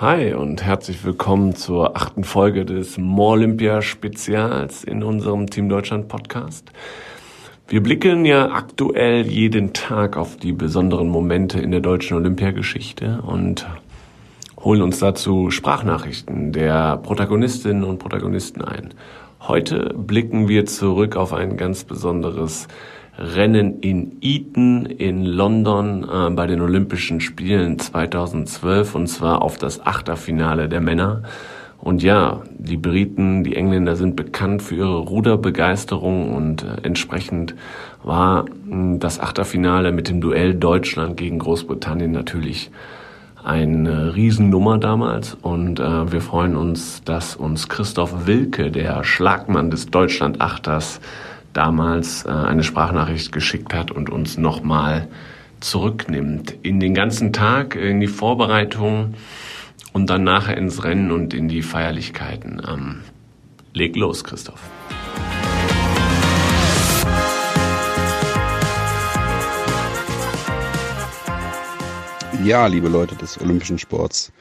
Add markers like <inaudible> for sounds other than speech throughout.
Hi und herzlich willkommen zur achten Folge des Olympia Spezials in unserem Team Deutschland Podcast. Wir blicken ja aktuell jeden Tag auf die besonderen Momente in der deutschen Olympiageschichte und holen uns dazu Sprachnachrichten der Protagonistinnen und Protagonisten ein. Heute blicken wir zurück auf ein ganz besonderes Rennen in Eton in London äh, bei den Olympischen Spielen 2012 und zwar auf das Achterfinale der Männer. Und ja, die Briten, die Engländer sind bekannt für ihre Ruderbegeisterung und äh, entsprechend war äh, das Achterfinale mit dem Duell Deutschland gegen Großbritannien natürlich eine Riesennummer damals und äh, wir freuen uns, dass uns Christoph Wilke, der Schlagmann des Deutschland-Achters, damals äh, eine Sprachnachricht geschickt hat und uns nochmal zurücknimmt in den ganzen Tag, in die Vorbereitung und dann nachher ins Rennen und in die Feierlichkeiten. Ähm, leg los, Christoph. Ja, liebe Leute des Olympischen Sports.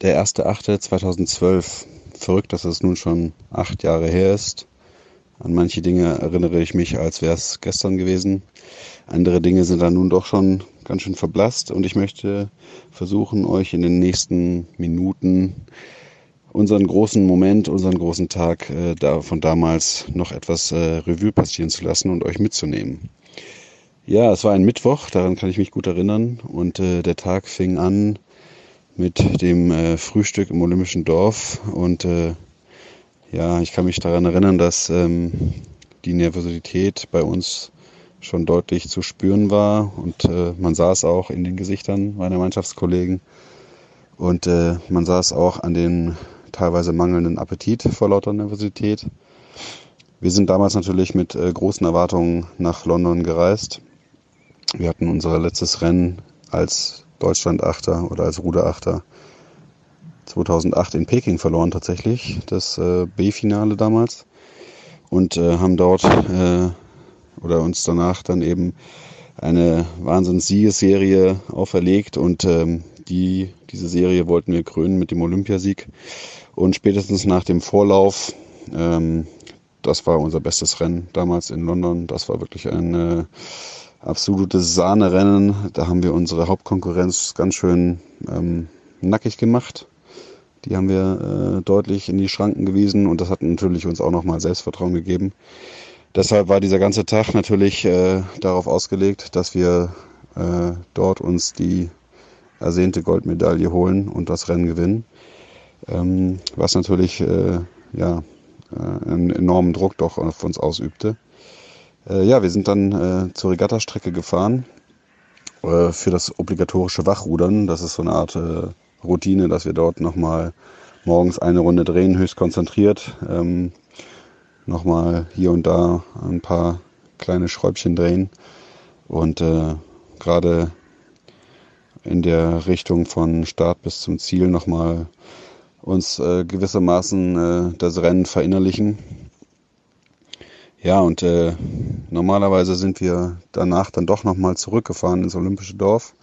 Der 1.8.2012. Verrückt, dass es nun schon acht Jahre her ist. An manche Dinge erinnere ich mich, als wäre es gestern gewesen. Andere Dinge sind dann nun doch schon ganz schön verblasst und ich möchte versuchen, euch in den nächsten Minuten unseren großen Moment, unseren großen Tag äh, von damals noch etwas äh, Revue passieren zu lassen und euch mitzunehmen. Ja, es war ein Mittwoch, daran kann ich mich gut erinnern und äh, der Tag fing an mit dem äh, Frühstück im Olympischen Dorf und äh, ja, ich kann mich daran erinnern, dass ähm, die Nervosität bei uns schon deutlich zu spüren war und äh, man sah es auch in den Gesichtern meiner Mannschaftskollegen und äh, man sah es auch an den teilweise mangelnden Appetit vor lauter Nervosität. Wir sind damals natürlich mit äh, großen Erwartungen nach London gereist. Wir hatten unser letztes Rennen als Deutschland-Achter oder als Ruderachter 2008 in Peking verloren tatsächlich, das äh, B-Finale damals. Und äh, haben dort äh, oder uns danach dann eben eine Wahnsinns-Siegesserie auferlegt und ähm, die, diese Serie wollten wir krönen mit dem Olympiasieg. Und spätestens nach dem Vorlauf, ähm, das war unser bestes Rennen damals in London. Das war wirklich ein äh, absolutes Sahnerennen. Da haben wir unsere Hauptkonkurrenz ganz schön ähm, nackig gemacht. Die haben wir äh, deutlich in die Schranken gewiesen und das hat natürlich uns auch nochmal Selbstvertrauen gegeben. Deshalb war dieser ganze Tag natürlich äh, darauf ausgelegt, dass wir äh, dort uns die ersehnte Goldmedaille holen und das Rennen gewinnen. Ähm, was natürlich äh, ja, äh, einen enormen Druck doch auf uns ausübte. Äh, ja, wir sind dann äh, zur Regattastrecke gefahren äh, für das obligatorische Wachrudern. Das ist so eine Art äh, Routine, dass wir dort nochmal morgens eine Runde drehen, höchst konzentriert. Ähm, nochmal hier und da ein paar kleine Schräubchen drehen. Und äh, gerade in der Richtung von Start bis zum Ziel nochmal uns äh, gewissermaßen äh, das Rennen verinnerlichen. Ja, und äh, normalerweise sind wir danach dann doch nochmal zurückgefahren ins Olympische Dorf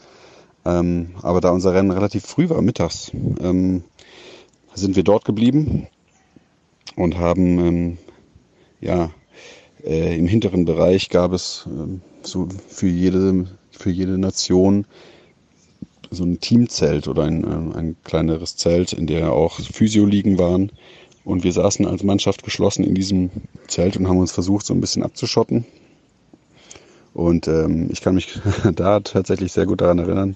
ähm, aber da unser Rennen relativ früh war, mittags, ähm, sind wir dort geblieben und haben ähm, ja äh, im hinteren Bereich gab es äh, so für jede für jede Nation so ein Teamzelt oder ein, äh, ein kleineres Zelt, in der auch Physioliegen waren. Und wir saßen als Mannschaft geschlossen in diesem Zelt und haben uns versucht, so ein bisschen abzuschotten. Und ähm, ich kann mich <laughs> da tatsächlich sehr gut daran erinnern,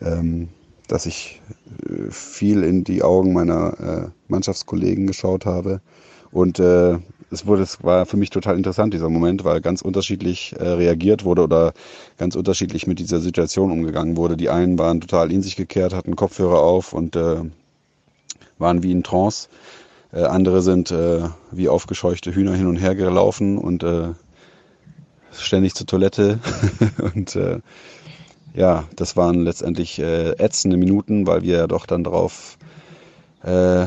ähm, dass ich äh, viel in die Augen meiner äh, Mannschaftskollegen geschaut habe. Und äh, es, wurde, es war für mich total interessant, dieser Moment, weil ganz unterschiedlich äh, reagiert wurde oder ganz unterschiedlich mit dieser Situation umgegangen wurde. Die einen waren total in sich gekehrt, hatten Kopfhörer auf und äh, waren wie in Trance. Äh, andere sind äh, wie aufgescheuchte Hühner hin und her gelaufen und äh, ständig zur Toilette. <laughs> und äh, ja, das waren letztendlich äh, ätzende Minuten, weil wir ja doch dann darauf äh,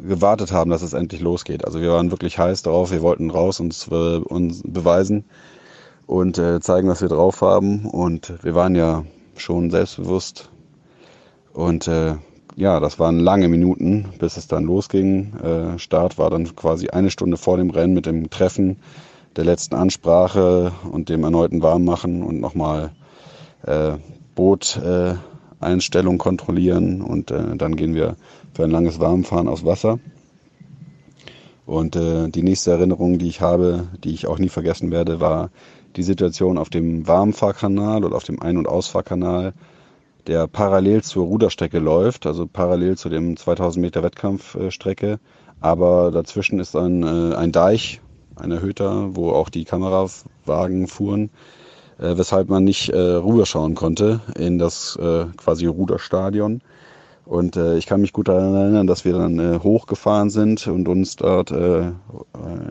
gewartet haben, dass es endlich losgeht. Also wir waren wirklich heiß darauf, wir wollten raus und äh, uns beweisen und äh, zeigen, was wir drauf haben. Und wir waren ja schon selbstbewusst Und äh, ja, das waren lange Minuten, bis es dann losging. Äh, Start war dann quasi eine Stunde vor dem Rennen mit dem Treffen der letzten Ansprache und dem erneuten Warmmachen und nochmal äh, Boot-Einstellung äh, kontrollieren und äh, dann gehen wir für ein langes Warmfahren aufs Wasser. Und äh, die nächste Erinnerung, die ich habe, die ich auch nie vergessen werde, war die Situation auf dem Warmfahrkanal oder auf dem Ein- und Ausfahrkanal der parallel zur Ruderstrecke läuft, also parallel zu dem 2000 Meter Wettkampfstrecke. Aber dazwischen ist ein, äh, ein Deich, ein erhöhter, wo auch die Kamerawagen fuhren, äh, weshalb man nicht äh, rüberschauen konnte in das äh, quasi Ruderstadion. Und äh, ich kann mich gut daran erinnern, dass wir dann äh, hochgefahren sind und uns dort äh,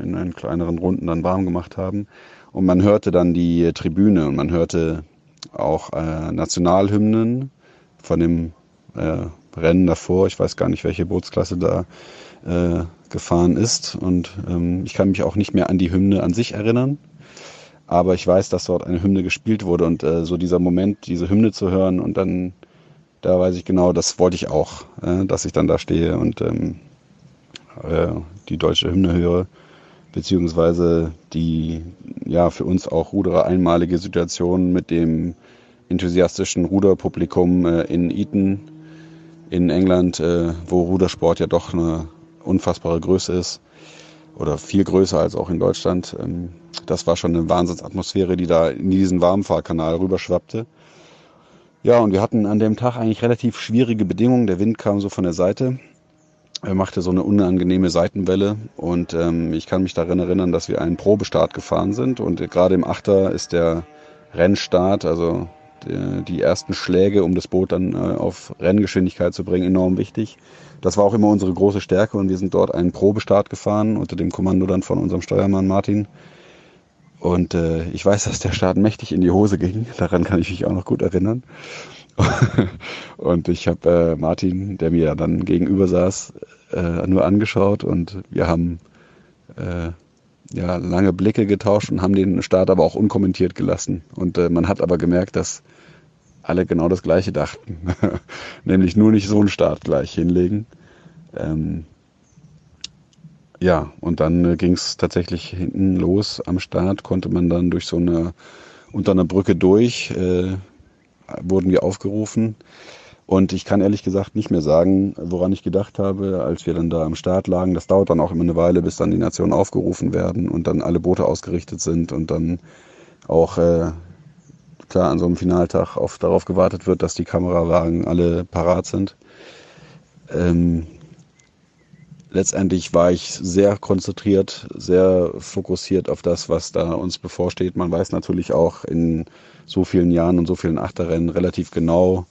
in einen kleineren Runden dann warm gemacht haben. Und man hörte dann die Tribüne und man hörte auch äh, Nationalhymnen von dem äh, Rennen davor. Ich weiß gar nicht, welche Bootsklasse da äh, gefahren ist. Und ähm, ich kann mich auch nicht mehr an die Hymne an sich erinnern. Aber ich weiß, dass dort eine Hymne gespielt wurde und äh, so dieser Moment, diese Hymne zu hören und dann, da weiß ich genau, das wollte ich auch, äh, dass ich dann da stehe und ähm, äh, die deutsche Hymne höre beziehungsweise die ja für uns auch Ruderer einmalige Situation mit dem enthusiastischen Ruderpublikum äh, in Eton in England, äh, wo Rudersport ja doch eine unfassbare Größe ist oder viel größer als auch in Deutschland. Ähm, das war schon eine Wahnsinnsatmosphäre, die da in diesen Warmfahrkanal rüberschwappte. Ja, und wir hatten an dem Tag eigentlich relativ schwierige Bedingungen. Der Wind kam so von der Seite er machte so eine unangenehme Seitenwelle und ähm, ich kann mich daran erinnern, dass wir einen Probestart gefahren sind und gerade im Achter ist der Rennstart, also die, die ersten Schläge, um das Boot dann äh, auf Renngeschwindigkeit zu bringen, enorm wichtig. Das war auch immer unsere große Stärke und wir sind dort einen Probestart gefahren unter dem Kommando dann von unserem Steuermann Martin. Und äh, ich weiß, dass der Start mächtig in die Hose ging. Daran kann ich mich auch noch gut erinnern. <laughs> und ich habe äh, Martin, der mir dann gegenüber saß, äh, nur angeschaut und wir haben äh, ja, lange Blicke getauscht und haben den Start aber auch unkommentiert gelassen. Und äh, man hat aber gemerkt, dass alle genau das Gleiche dachten. <laughs> Nämlich nur nicht so einen Start gleich hinlegen. Ähm, ja, und dann äh, ging es tatsächlich hinten los. Am Start konnte man dann durch so eine, unter einer Brücke durch, äh, wurden wir aufgerufen. Und ich kann ehrlich gesagt nicht mehr sagen, woran ich gedacht habe, als wir dann da am Start lagen. Das dauert dann auch immer eine Weile, bis dann die Nationen aufgerufen werden und dann alle Boote ausgerichtet sind und dann auch äh, klar an so einem Finaltag auf, darauf gewartet wird, dass die Kamerawagen alle parat sind. Ähm, letztendlich war ich sehr konzentriert, sehr fokussiert auf das, was da uns bevorsteht. Man weiß natürlich auch in so vielen Jahren und so vielen Achterrennen relativ genau,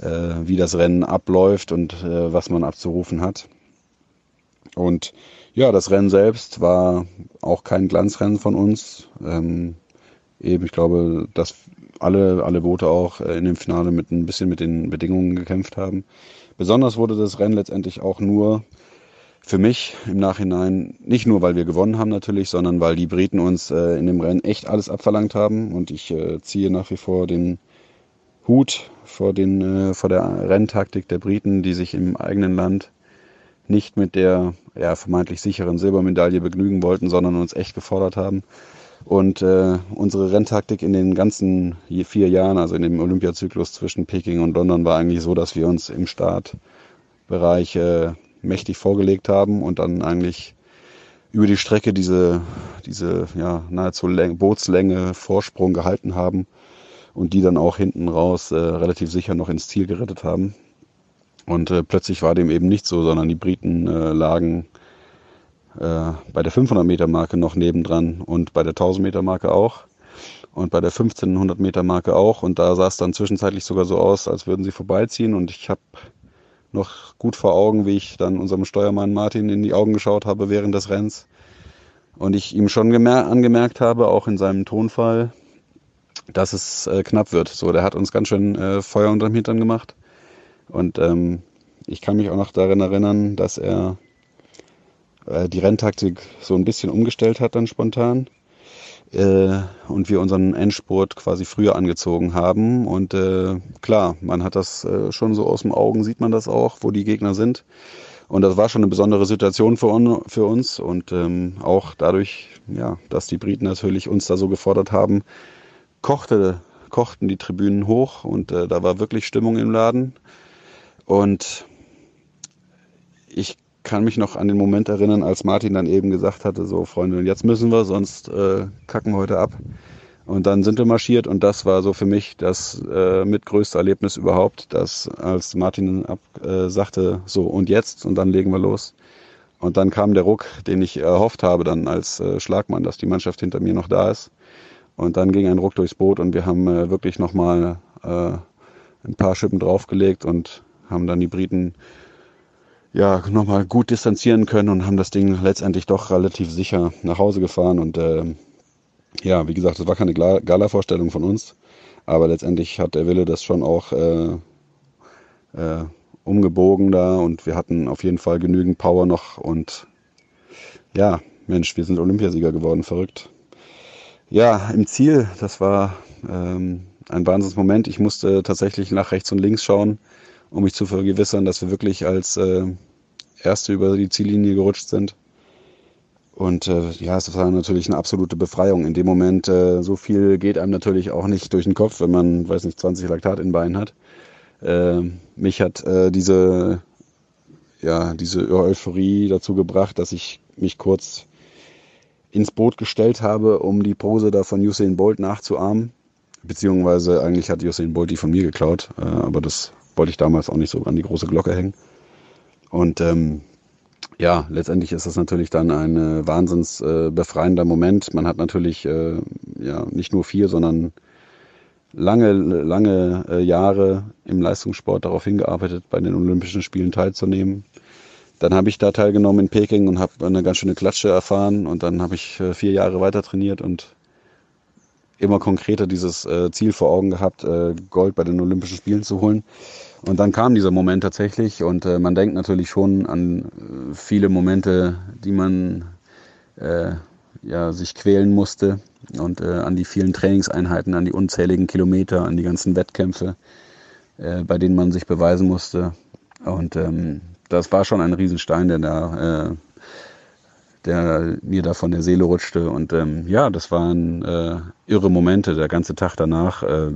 äh, wie das Rennen abläuft und äh, was man abzurufen hat. Und ja, das Rennen selbst war auch kein Glanzrennen von uns. Ähm, eben, ich glaube, dass alle, alle Boote auch äh, in dem Finale mit ein bisschen mit den Bedingungen gekämpft haben. Besonders wurde das Rennen letztendlich auch nur für mich im Nachhinein, nicht nur weil wir gewonnen haben natürlich, sondern weil die Briten uns äh, in dem Rennen echt alles abverlangt haben. Und ich äh, ziehe nach wie vor den Hut vor, den, äh, vor der Renntaktik der Briten, die sich im eigenen Land nicht mit der ja, vermeintlich sicheren Silbermedaille begnügen wollten, sondern uns echt gefordert haben. Und äh, unsere Renntaktik in den ganzen vier Jahren, also in dem Olympiazyklus zwischen Peking und London, war eigentlich so, dass wir uns im Startbereich äh, mächtig vorgelegt haben und dann eigentlich über die Strecke diese, diese ja, nahezu Läng Bootslänge Vorsprung gehalten haben und die dann auch hinten raus äh, relativ sicher noch ins Ziel gerettet haben. Und äh, plötzlich war dem eben nicht so, sondern die Briten äh, lagen äh, bei der 500 Meter Marke noch nebendran und bei der 1000 Meter Marke auch und bei der 1500 Meter Marke auch. Und da sah es dann zwischenzeitlich sogar so aus, als würden sie vorbeiziehen. Und ich habe noch gut vor Augen, wie ich dann unserem Steuermann Martin in die Augen geschaut habe während des Rennens. Und ich ihm schon angemerkt habe, auch in seinem Tonfall, dass es äh, knapp wird. So, der hat uns ganz schön äh, Feuer unterm Hintern gemacht. Und ähm, ich kann mich auch noch daran erinnern, dass er äh, die Renntaktik so ein bisschen umgestellt hat dann spontan. äh, und wir unseren Endspurt quasi früher angezogen haben. Und äh, klar, man hat das äh, schon so aus dem Augen, sieht man das auch, wo die Gegner sind. Und das war schon eine besondere Situation für, un für uns und ähm, auch dadurch, ja, dass die Briten natürlich uns da so gefordert haben, kochte, kochten die Tribünen hoch und äh, da war wirklich Stimmung im Laden. Und ich kann mich noch an den Moment erinnern, als Martin dann eben gesagt hatte, so Freunde, jetzt müssen wir, sonst äh, kacken heute ab. Und dann sind wir marschiert und das war so für mich das äh, mitgrößte Erlebnis überhaupt, dass als Martin ab, äh, sagte, so und jetzt und dann legen wir los. Und dann kam der Ruck, den ich erhofft habe dann als äh, Schlagmann, dass die Mannschaft hinter mir noch da ist. Und dann ging ein Ruck durchs Boot und wir haben äh, wirklich nochmal äh, ein paar Schippen draufgelegt und haben dann die Briten ja nochmal gut distanzieren können und haben das Ding letztendlich doch relativ sicher nach Hause gefahren. Und äh, ja, wie gesagt, es war keine Gala-Vorstellung von uns, aber letztendlich hat der Wille das schon auch äh, äh, umgebogen da. Und wir hatten auf jeden Fall genügend Power noch. Und ja, Mensch, wir sind Olympiasieger geworden, verrückt. Ja, im Ziel, das war ähm, ein Wahnsinnsmoment. Ich musste tatsächlich nach rechts und links schauen, um mich zu vergewissern, dass wir wirklich als äh, Erste über die Ziellinie gerutscht sind. Und äh, ja, es war natürlich eine absolute Befreiung. In dem Moment, äh, so viel geht einem natürlich auch nicht durch den Kopf, wenn man, weiß nicht, 20 Laktat in Beinen hat. Äh, mich hat äh, diese, ja, diese Euphorie dazu gebracht, dass ich mich kurz ins Boot gestellt habe, um die Pose da von Usain Bolt nachzuahmen. Beziehungsweise eigentlich hat Usain Bolt die von mir geklaut, äh, aber das wollte ich damals auch nicht so an die große Glocke hängen. Und ähm, ja, letztendlich ist das natürlich dann ein äh, wahnsinns äh, befreiender Moment. Man hat natürlich äh, ja nicht nur vier, sondern lange, lange äh, Jahre im Leistungssport darauf hingearbeitet, bei den Olympischen Spielen teilzunehmen. Dann habe ich da teilgenommen in Peking und habe eine ganz schöne Klatsche erfahren und dann habe ich äh, vier Jahre weiter trainiert und immer konkreter dieses äh, Ziel vor Augen gehabt, äh, Gold bei den Olympischen Spielen zu holen. Und dann kam dieser Moment tatsächlich und äh, man denkt natürlich schon an äh, viele Momente, die man äh, ja, sich quälen musste und äh, an die vielen Trainingseinheiten, an die unzähligen Kilometer, an die ganzen Wettkämpfe, bei denen man sich beweisen musste. Und ähm, das war schon ein Riesenstein, der da, der mir da von der Seele rutschte. Und ähm, ja, das waren äh, irre Momente. Der ganze Tag danach, äh,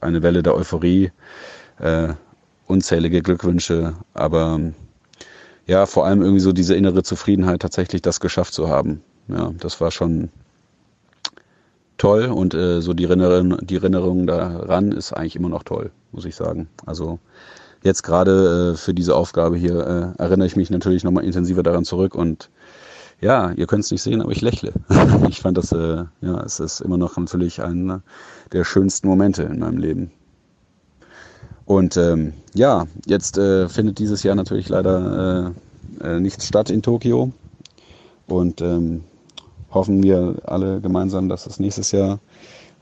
eine Welle der Euphorie. Äh, unzählige Glückwünsche, aber ja, vor allem irgendwie so diese innere Zufriedenheit, tatsächlich das geschafft zu haben. Ja, das war schon toll und äh, so die Erinnerung, die Erinnerung daran ist eigentlich immer noch toll, muss ich sagen. Also jetzt gerade äh, für diese Aufgabe hier äh, erinnere ich mich natürlich nochmal intensiver daran zurück und ja, ihr könnt es nicht sehen, aber ich lächle. <laughs> ich fand das, äh, ja, es ist immer noch natürlich einer der schönsten Momente in meinem Leben. Und ähm, ja, jetzt äh, findet dieses Jahr natürlich leider äh, äh, nichts statt in Tokio. Und ähm, hoffen wir alle gemeinsam, dass es nächstes Jahr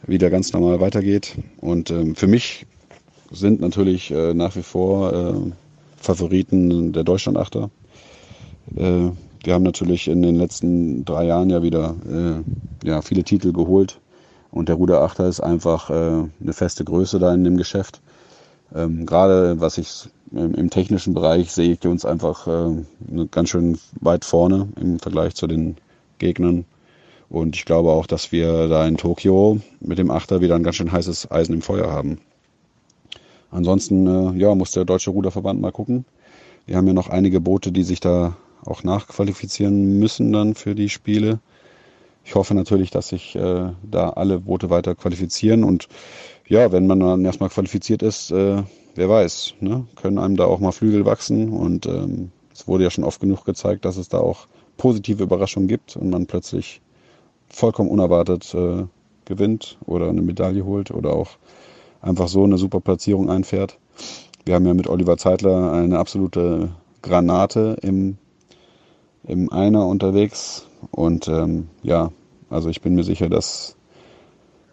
wieder ganz normal weitergeht. Und ähm, für mich sind natürlich äh, nach wie vor äh, Favoriten der Deutschlandachter. Äh, wir haben natürlich in den letzten drei Jahren ja wieder äh, ja, viele Titel geholt. Und der Ruderachter ist einfach äh, eine feste Größe da in dem Geschäft. Ähm, Gerade was ich im, im, technischen Bereich sehe ich uns einfach äh, ganz schön weit vorne im Vergleich zu den Gegnern. Und ich glaube auch, dass wir da in Tokio mit dem Achter wieder ein ganz schön heißes Eisen im Feuer haben. Ansonsten äh, ja, muss der Deutsche Ruderverband mal gucken. Wir haben ja noch einige Boote, die sich da auch nachqualifizieren müssen dann für die Spiele. Ich hoffe natürlich, dass sich äh, da alle Boote weiter qualifizieren und ja, wenn man dann erstmal qualifiziert ist, äh, wer weiß, ne? können einem da auch mal Flügel wachsen. Und ähm, es wurde ja schon oft genug gezeigt, dass es da auch positive Überraschungen gibt und man plötzlich vollkommen unerwartet äh, gewinnt oder eine Medaille holt oder auch einfach so eine super Platzierung einfährt. Wir haben ja mit Oliver Zeitler eine absolute Granate im, im Einer unterwegs. Und ähm, ja, also ich bin mir sicher, dass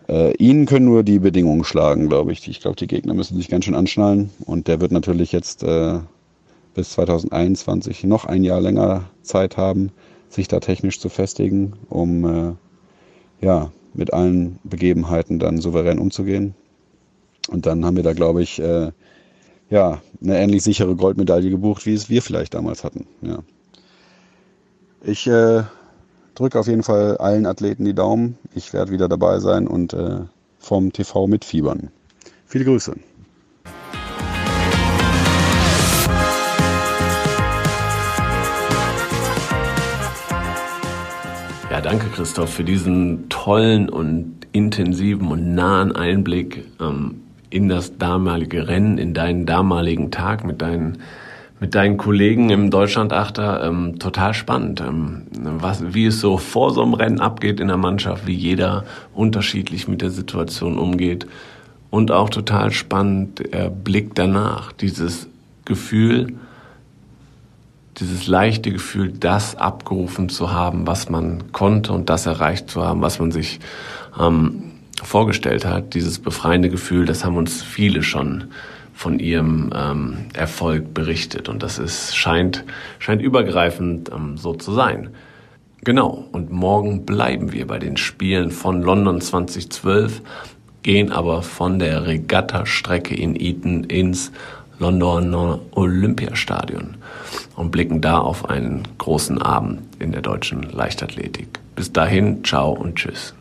äh, ihnen können nur die Bedingungen schlagen, glaube ich. Ich glaube, die Gegner müssen sich ganz schön anschnallen. Und der wird natürlich jetzt äh, bis 2021 noch ein Jahr länger Zeit haben, sich da technisch zu festigen, um äh, ja, mit allen Begebenheiten dann souverän umzugehen. Und dann haben wir da, glaube ich, äh, ja, eine ähnlich sichere Goldmedaille gebucht, wie es wir vielleicht damals hatten. Ja. Ich äh, drücke auf jeden Fall allen Athleten die Daumen. Ich werde wieder dabei sein und äh, vom TV mitfiebern. Viele Grüße. Ja, danke Christoph für diesen tollen und intensiven und nahen Einblick ähm, in das damalige Rennen, in deinen damaligen Tag mit deinen mit deinen Kollegen im Deutschlandachter ähm, total spannend, ähm, was, wie es so vor so einem Rennen abgeht in der Mannschaft, wie jeder unterschiedlich mit der Situation umgeht. Und auch total spannend der Blick danach, dieses Gefühl, dieses leichte Gefühl, das abgerufen zu haben, was man konnte und das erreicht zu haben, was man sich ähm, vorgestellt hat, dieses befreiende Gefühl, das haben uns viele schon von ihrem ähm, Erfolg berichtet und das ist scheint scheint übergreifend ähm, so zu sein. Genau. Und morgen bleiben wir bei den Spielen von London 2012, gehen aber von der Regatta-Strecke in Eton ins Londoner Olympiastadion und blicken da auf einen großen Abend in der deutschen Leichtathletik. Bis dahin, ciao und tschüss.